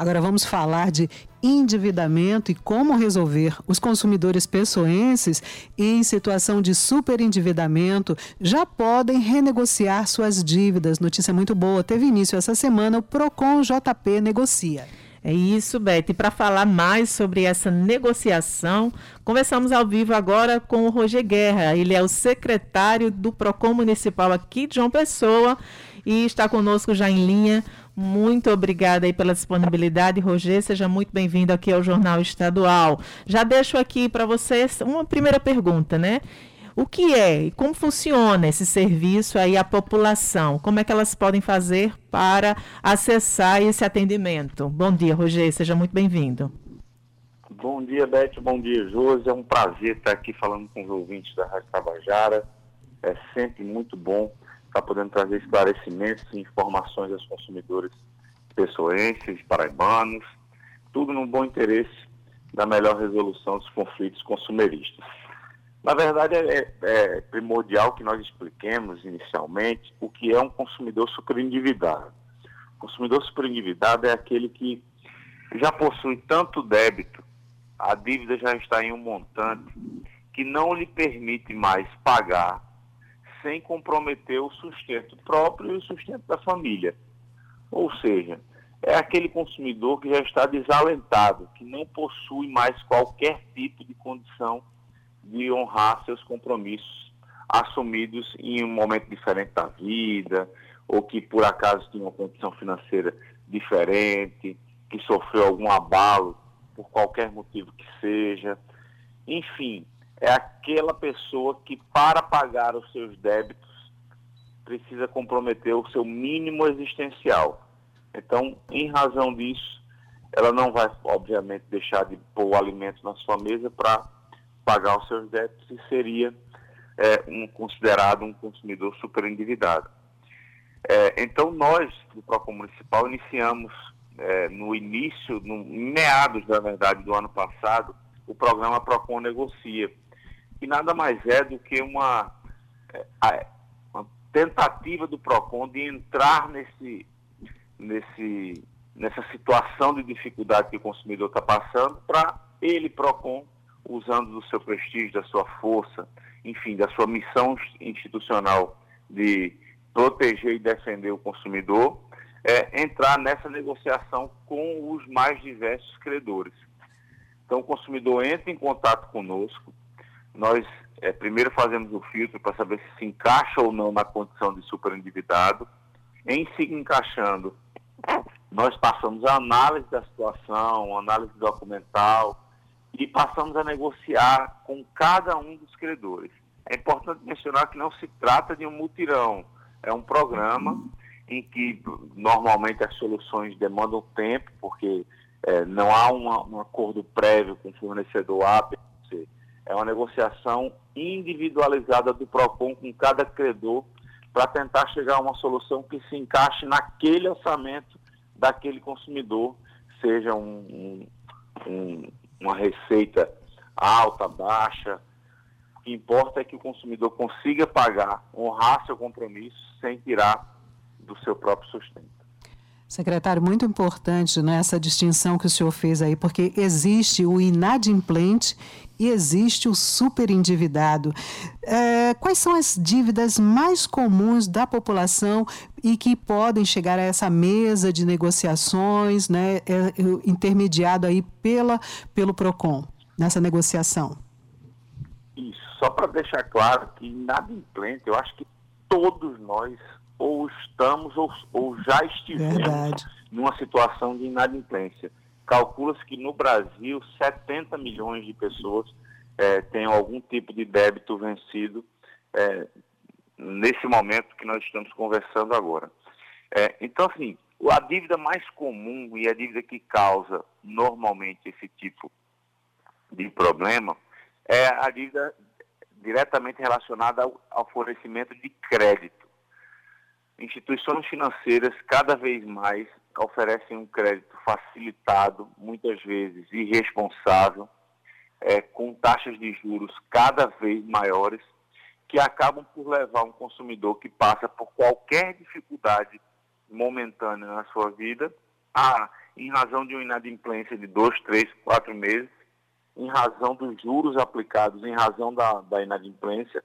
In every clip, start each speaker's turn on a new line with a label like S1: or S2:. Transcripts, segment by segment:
S1: Agora vamos falar de endividamento e como resolver. Os consumidores pessoenses em situação de superendividamento já podem renegociar suas dívidas. Notícia muito boa. Teve início essa semana o Procon JP negocia.
S2: É isso, Beth. E para falar mais sobre essa negociação, conversamos ao vivo agora com o Roger Guerra. Ele é o secretário do Procon Municipal aqui de João Pessoa e está conosco já em linha. Muito obrigada aí pela disponibilidade, Roger. Seja muito bem-vindo aqui ao Jornal Estadual. Já deixo aqui para vocês uma primeira pergunta, né? O que é e como funciona esse serviço aí à população? Como é que elas podem fazer para acessar esse atendimento? Bom dia, Roger. Seja muito bem-vindo.
S3: Bom dia, Beth. Bom dia, Josi. É um prazer estar aqui falando com os ouvintes da Rádio Tabajara. É sempre muito bom está podendo trazer esclarecimentos e informações aos consumidores pessoenses, paraibanos, tudo no bom interesse da melhor resolução dos conflitos consumeristas. Na verdade, é, é primordial que nós expliquemos inicialmente o que é um consumidor superendividado. O consumidor superendividado é aquele que já possui tanto débito, a dívida já está em um montante que não lhe permite mais pagar sem comprometer o sustento próprio e o sustento da família. Ou seja, é aquele consumidor que já está desalentado, que não possui mais qualquer tipo de condição de honrar seus compromissos assumidos em um momento diferente da vida, ou que por acaso tinha uma condição financeira diferente, que sofreu algum abalo por qualquer motivo que seja. Enfim, é aquela pessoa que, para pagar os seus débitos, precisa comprometer o seu mínimo existencial. Então, em razão disso, ela não vai, obviamente, deixar de pôr o alimento na sua mesa para pagar os seus débitos e seria é, um, considerado um consumidor super endividado. É, então, nós, do Procon Municipal, iniciamos é, no início, no meados, na verdade, do ano passado, o programa Procon Negocia, que nada mais é do que uma, é, uma tentativa do PROCON de entrar nesse, nesse, nessa situação de dificuldade que o consumidor está passando para ele, PROCON, usando do seu prestígio, da sua força, enfim, da sua missão institucional de proteger e defender o consumidor, é, entrar nessa negociação com os mais diversos credores. Então, o consumidor entra em contato conosco, nós é, primeiro fazemos o filtro para saber se se encaixa ou não na condição de superendividado. Em se encaixando, nós passamos a análise da situação, análise documental e passamos a negociar com cada um dos credores. É importante mencionar que não se trata de um mutirão, é um programa em que normalmente as soluções demandam tempo, porque é, não há uma, um acordo prévio com o fornecedor A, B, C é uma negociação individualizada do PROCON com cada credor para tentar chegar a uma solução que se encaixe naquele orçamento daquele consumidor, seja um, um, uma receita alta, baixa. O que importa é que o consumidor consiga pagar, honrar seu compromisso sem tirar do seu próprio sustento.
S1: Secretário, muito importante né, essa distinção que o senhor fez aí, porque existe o inadimplente e existe o superendividado. É, quais são as dívidas mais comuns da população e que podem chegar a essa mesa de negociações, né, é, intermediado aí pela, pelo PROCON, nessa negociação?
S3: Isso, só para deixar claro que inadimplente, eu acho que todos nós ou estamos ou, ou já estivemos Verdade. numa situação de inadimplência. Calcula-se que no Brasil 70 milhões de pessoas é, têm algum tipo de débito vencido é, nesse momento que nós estamos conversando agora. É, então, assim, a dívida mais comum e a dívida que causa normalmente esse tipo de problema é a dívida diretamente relacionada ao, ao fornecimento de crédito. Instituições financeiras cada vez mais oferecem um crédito facilitado, muitas vezes irresponsável, é, com taxas de juros cada vez maiores, que acabam por levar um consumidor que passa por qualquer dificuldade momentânea na sua vida a em razão de uma inadimplência de dois, três, quatro meses, em razão dos juros aplicados, em razão da, da inadimplência,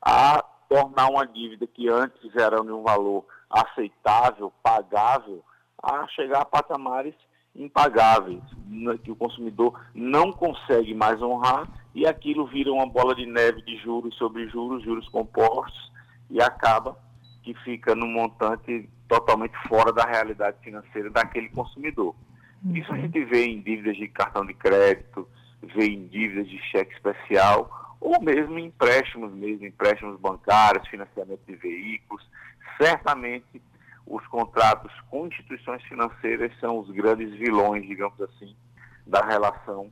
S3: a tornar uma dívida que antes era de um valor aceitável, pagável, a chegar a patamares impagáveis, que o consumidor não consegue mais honrar e aquilo vira uma bola de neve de juros sobre juros, juros compostos e acaba que fica num montante totalmente fora da realidade financeira daquele consumidor. Uhum. Isso a gente vê em dívidas de cartão de crédito, vê em dívidas de cheque especial ou mesmo em empréstimos mesmo, empréstimos bancários, financiamento de veículos. Certamente os contratos com instituições financeiras são os grandes vilões, digamos assim, da relação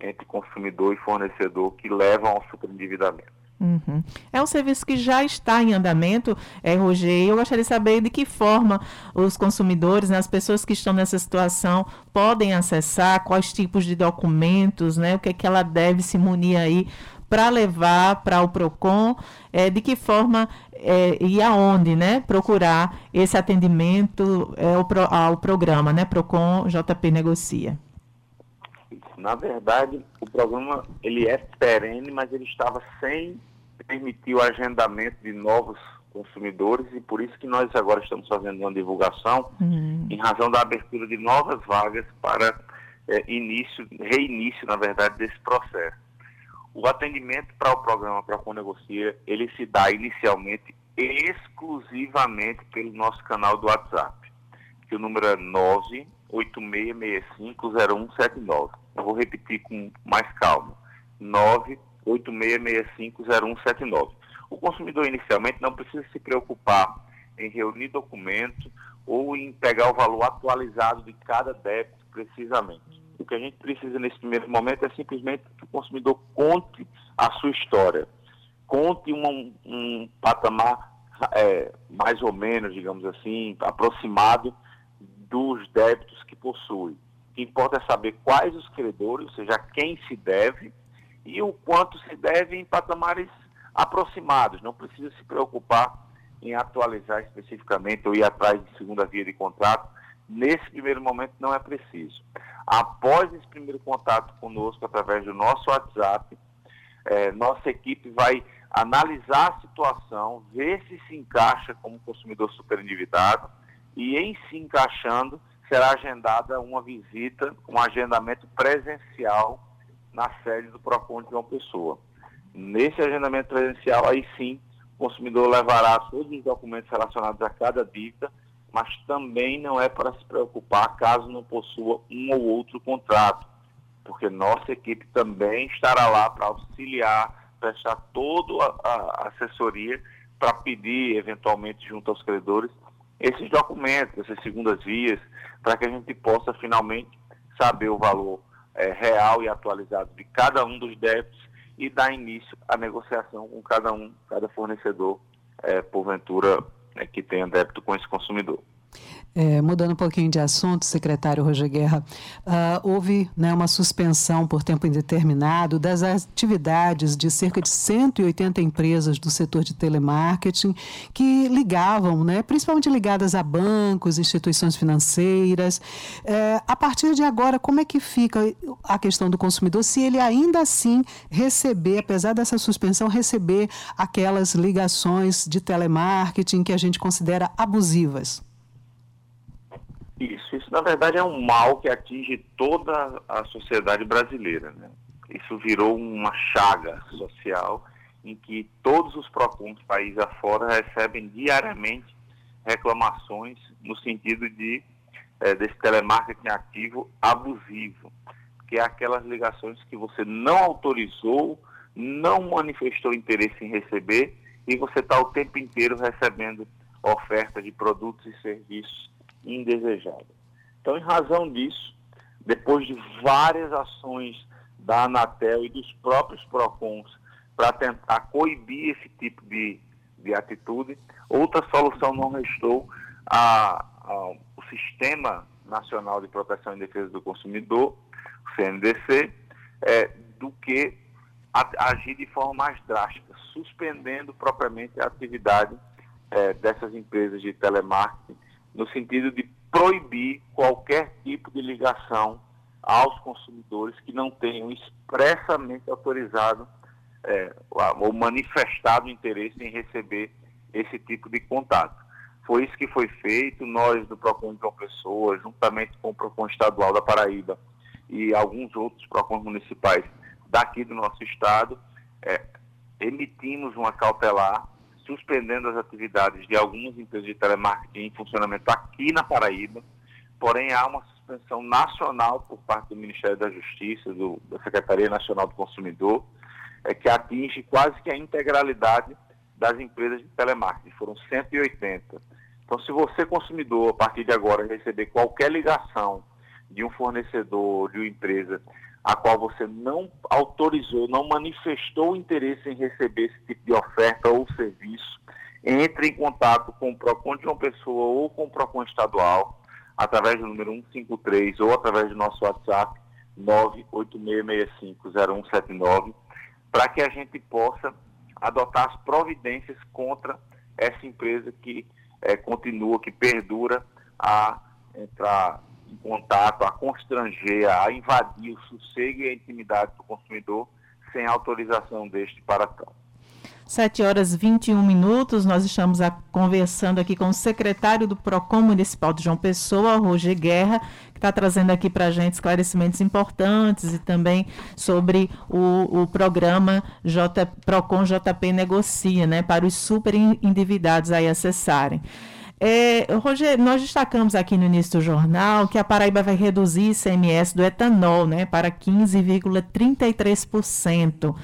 S3: entre consumidor e fornecedor que levam ao superendividamento.
S2: Uhum. É um serviço que já está em andamento, é, Roger. Eu gostaria de saber de que forma os consumidores, né, as pessoas que estão nessa situação, podem acessar, quais tipos de documentos, né, o que, é que ela deve se munir aí para levar para o PROCON, é, de que forma é, e aonde né, procurar esse atendimento é, ao, ao programa, né, PROCON JP Negocia.
S3: Na verdade, o programa ele é perene, mas ele estava sem permitir o agendamento de novos consumidores e por isso que nós agora estamos fazendo uma divulgação uhum. em razão da abertura de novas vagas para é, início, reinício, na verdade, desse processo. O atendimento para o programa Procon Negocia, ele se dá inicialmente exclusivamente pelo nosso canal do WhatsApp, que o número é 986650179. Eu vou repetir com mais calma. 986650179. O consumidor inicialmente não precisa se preocupar em reunir documento ou em pegar o valor atualizado de cada débito precisamente. O que a gente precisa nesse primeiro momento é simplesmente que o consumidor conte a sua história, conte um, um patamar é, mais ou menos, digamos assim, aproximado dos débitos que possui. Que importa é saber quais os credores, ou seja, quem se deve e o quanto se deve em patamares aproximados. Não precisa se preocupar em atualizar especificamente ou ir atrás de segunda via de contrato. Nesse primeiro momento não é preciso. Após esse primeiro contato conosco através do nosso WhatsApp, é, nossa equipe vai analisar a situação, ver se se encaixa como consumidor superendividado e em se encaixando será agendada uma visita, um agendamento presencial na sede do PROCON de João Pessoa. Nesse agendamento presencial, aí sim, o consumidor levará todos os documentos relacionados a cada dívida, mas também não é para se preocupar caso não possua um ou outro contrato, porque nossa equipe também estará lá para auxiliar, prestar toda a assessoria para pedir, eventualmente, junto aos credores, esses documentos, essas segundas vias, para que a gente possa finalmente saber o valor é, real e atualizado de cada um dos débitos e dar início à negociação com cada um, cada fornecedor, é, porventura, é, que tenha débito com esse consumidor.
S1: É, mudando um pouquinho de assunto, secretário Roger Guerra, uh, houve né, uma suspensão por tempo indeterminado das atividades de cerca de 180 empresas do setor de telemarketing que ligavam, né, principalmente ligadas a bancos, instituições financeiras. É, a partir de agora, como é que fica a questão do consumidor se ele ainda assim receber, apesar dessa suspensão, receber aquelas ligações de telemarketing que a gente considera abusivas?
S3: Na verdade é um mal que atinge toda a sociedade brasileira. Né? Isso virou uma chaga social em que todos os PROCONs país afora recebem diariamente reclamações no sentido de é, desse telemarketing ativo abusivo, que é aquelas ligações que você não autorizou, não manifestou interesse em receber e você está o tempo inteiro recebendo oferta de produtos e serviços indesejada. Então, em razão disso, depois de várias ações da Anatel e dos próprios PROCONs para tentar coibir esse tipo de, de atitude, outra solução não restou. A, a, o Sistema Nacional de Proteção e Defesa do Consumidor, o CNDC, é, do que a, agir de forma mais drástica, suspendendo propriamente a atividade é, dessas empresas de telemarketing no sentido de proibir qualquer tipo de ligação aos consumidores que não tenham expressamente autorizado é, ou manifestado interesse em receber esse tipo de contato. Foi isso que foi feito, nós do PROCON de João Pessoa, juntamente com o PROCON estadual da Paraíba e alguns outros PROCONs municipais daqui do nosso estado, é, emitimos uma cautelar suspendendo as atividades de algumas empresas de telemarketing em funcionamento aqui na Paraíba, porém há uma suspensão nacional por parte do Ministério da Justiça, do, da Secretaria Nacional do Consumidor, é, que atinge quase que a integralidade das empresas de telemarketing, foram 180. Então, se você, consumidor, a partir de agora, receber qualquer ligação de um fornecedor, de uma empresa, a qual você não autorizou, não manifestou interesse em receber esse tipo de oferta ou serviço, entre em contato com o PROCON de uma pessoa ou com o PROCON estadual, através do número 153 ou através do nosso WhatsApp 986650179, para que a gente possa adotar as providências contra essa empresa que é, continua, que perdura a entrar em contato, a constranger, a invadir o sossego e a intimidade do consumidor sem autorização deste para tal.
S2: 7 horas 21 minutos, nós estamos a, conversando aqui com o secretário do PROCON Municipal de João Pessoa, Roger Guerra, que está trazendo aqui para a gente esclarecimentos importantes e também sobre o, o programa J, PROCON JP Negocia, né, para os super endividados aí acessarem. É, Rogério, nós destacamos aqui no início do jornal que a Paraíba vai reduzir ICMS do etanol né, para 15,33%.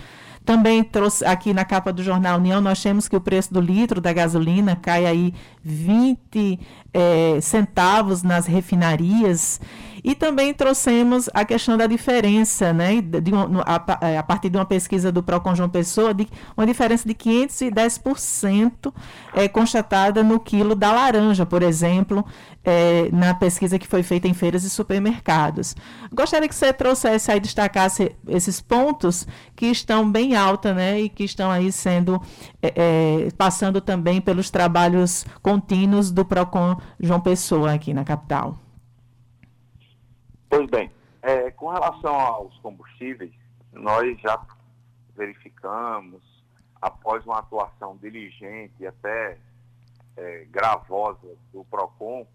S2: Também trouxe aqui na capa do jornal União, nós temos que o preço do litro da gasolina cai aí 20 é, centavos nas refinarias. E também trouxemos a questão da diferença, né, de a, é, a, partir de uma pesquisa do Procon João Pessoa, de uma diferença de 510% é, constatada no quilo da laranja, por exemplo, é, na pesquisa que foi feita em feiras e supermercados. Gostaria que você trouxesse aí, destacasse esses pontos que estão bem alta, né, e que estão aí sendo, é, é, passando também pelos trabalhos contínuos do Procon João Pessoa aqui na capital.
S3: Pois bem, é, com relação aos combustíveis, nós já verificamos, após uma atuação diligente e até é, gravosa do PROCON,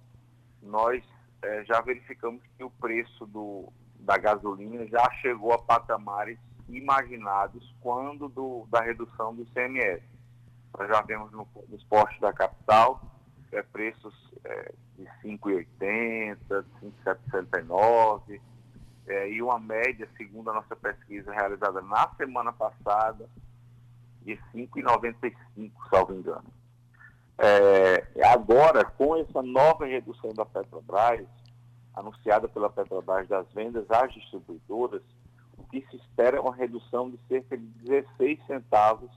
S3: nós é, já verificamos que o preço do, da gasolina já chegou a patamares imaginados quando do, da redução do ICMS. Nós já vemos no, nos postos da capital é, preços é, de 5,80, 5,79, é, e uma média, segundo a nossa pesquisa realizada na semana passada, de 5,95, salvo engano. É, agora, com essa nova redução da Petrobras, anunciada pela Petrobras das vendas às distribuidoras, o que se espera é uma redução de cerca de 16 centavos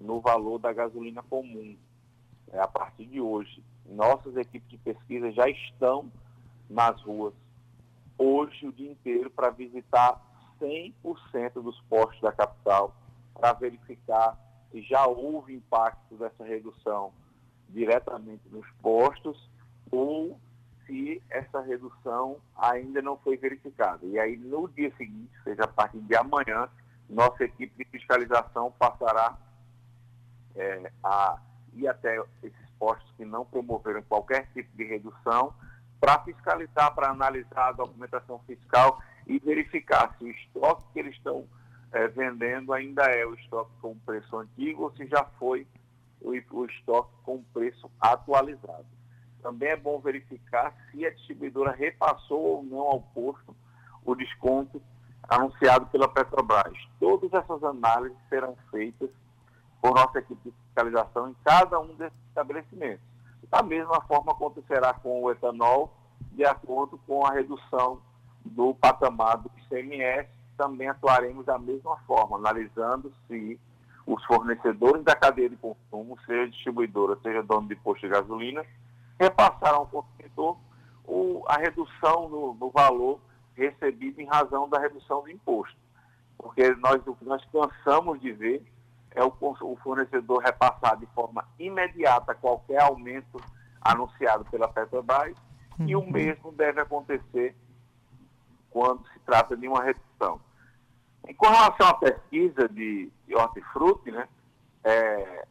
S3: no valor da gasolina comum é, a partir de hoje. Nossas equipes de pesquisa já estão nas ruas hoje o dia inteiro para visitar 100% dos postos da capital para verificar se já houve impacto dessa redução diretamente nos postos ou se essa redução ainda não foi verificada. E aí, no dia seguinte, seja a partir de amanhã, nossa equipe de fiscalização passará é, a ir até esses postos que não promoveram qualquer tipo de redução para fiscalizar, para analisar a documentação fiscal e verificar se o estoque que eles estão é, vendendo ainda é o estoque com preço antigo ou se já foi o, o estoque com preço atualizado. Também é bom verificar se a distribuidora repassou ou não ao posto o desconto anunciado pela Petrobras. Todas essas análises serão feitas por nossa equipe de fiscalização em cada um desses estabelecimentos. Da mesma forma acontecerá com o etanol, de acordo com a redução do patamar do ICMS, também atuaremos da mesma forma, analisando se os fornecedores da cadeia de consumo, seja distribuidora, seja dono de posto de gasolina, repassaram ao consumidor a redução no, valor recebido em razão da redução do imposto. Porque nós, nós cansamos de ver é o, o fornecedor repassar de forma imediata qualquer aumento anunciado pela Petrobras uhum. e o uhum. mesmo deve acontecer quando se trata de uma redução. Em com relação à pesquisa de, de hortifruti, né, é,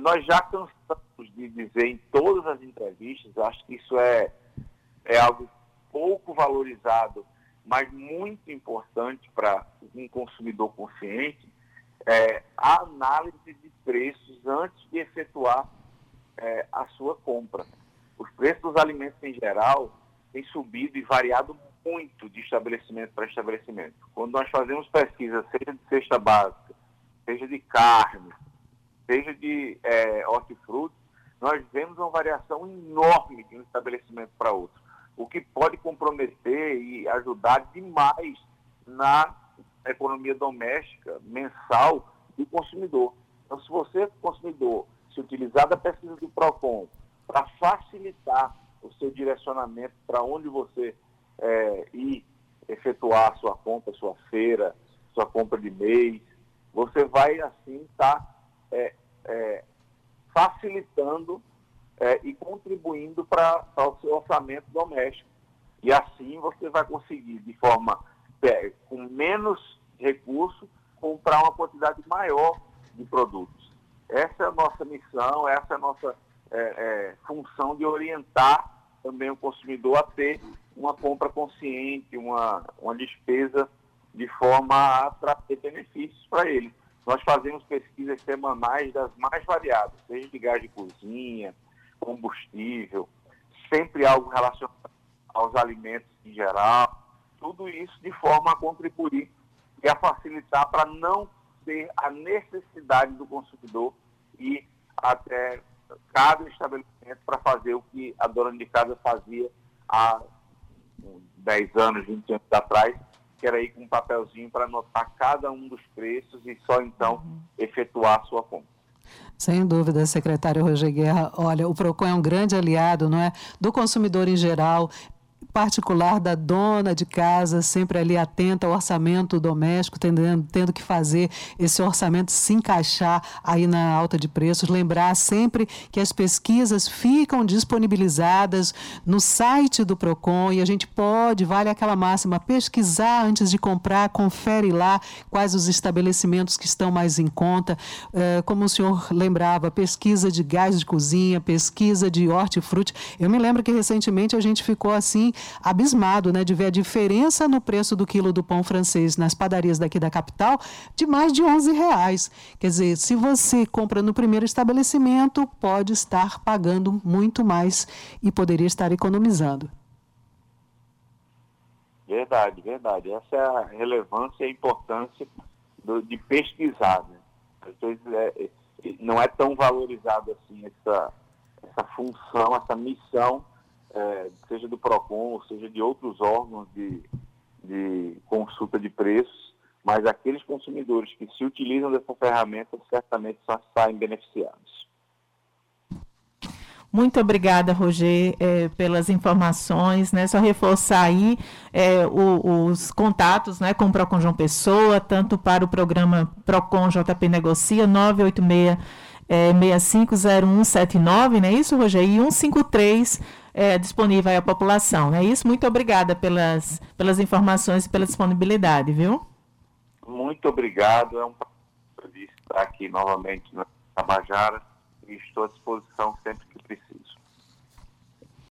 S3: nós já cansamos de dizer em todas as entrevistas, acho que isso é, é algo pouco valorizado, mas muito importante para um consumidor consciente, é, a análise de preços antes de efetuar é, a sua compra. Os preços dos alimentos em geral têm subido e variado muito de estabelecimento para estabelecimento. Quando nós fazemos pesquisa, seja de cesta básica, seja de carne, seja de é, hortifruti, nós vemos uma variação enorme de um estabelecimento para outro, o que pode comprometer e ajudar demais na economia doméstica mensal do consumidor. Então, se você, consumidor, se utilizar da pesquisa do PROCON para facilitar o seu direcionamento para onde você é, ir efetuar a sua compra, sua feira, sua compra de mês, você vai assim estar tá, é, é, facilitando e contribuindo para o seu orçamento doméstico. E assim você vai conseguir, de forma é, com menos recurso, comprar uma quantidade maior de produtos. Essa é a nossa missão, essa é a nossa é, é, função de orientar também o consumidor a ter uma compra consciente, uma, uma despesa de forma a trazer benefícios para ele. Nós fazemos pesquisas semanais das mais variadas, seja de gás de cozinha, combustível, sempre algo relacionado aos alimentos em geral, tudo isso de forma a contribuir e a facilitar para não ter a necessidade do consumidor ir até cada estabelecimento para fazer o que a dona de casa fazia há 10 anos, 20 anos atrás, que era ir com um papelzinho para anotar cada um dos preços e só então uhum. efetuar a sua compra.
S1: Sem dúvida, secretário Roger Guerra. Olha, o PROCON é um grande aliado, não é? Do consumidor em geral, particular da dona de casa, sempre ali atenta ao orçamento doméstico, tendo, tendo que fazer esse orçamento se encaixar aí na alta de preços. Lembrar sempre que as pesquisas ficam disponibilizadas no site do PROCON e a gente pode, vale aquela máxima, pesquisar antes de comprar, confere lá quais os estabelecimentos que estão mais em conta. É, como o senhor lembrava, pesquisa de gás de cozinha, pesquisa de hortifruti. Eu me lembro que recentemente a gente ficou assim abismado né, de ver a diferença no preço do quilo do pão francês nas padarias daqui da capital de mais de 11 reais. Quer dizer, se você compra no primeiro estabelecimento, pode estar pagando muito mais e poderia estar economizando.
S3: Verdade, verdade. Essa é a relevância e a importância do, de pesquisar. Né? Vezes é, não é tão valorizado assim essa, essa função, essa missão é, seja do PROCON, seja de outros órgãos de, de consulta de preços, mas aqueles consumidores que se utilizam dessa ferramenta certamente só saem beneficiados.
S2: Muito obrigada, Roger, é, pelas informações, né? Só reforçar aí é, o, os contatos né, com o Procon João Pessoa, tanto para o programa Procon JP Negocia, 986 é, 650179, não é isso, Roger? E 153 é, disponível à população. É isso? Muito obrigada pelas, pelas informações e pela disponibilidade, viu?
S3: Muito obrigado. É um prazer estar aqui novamente na Tabajara e estou à disposição sempre que preciso.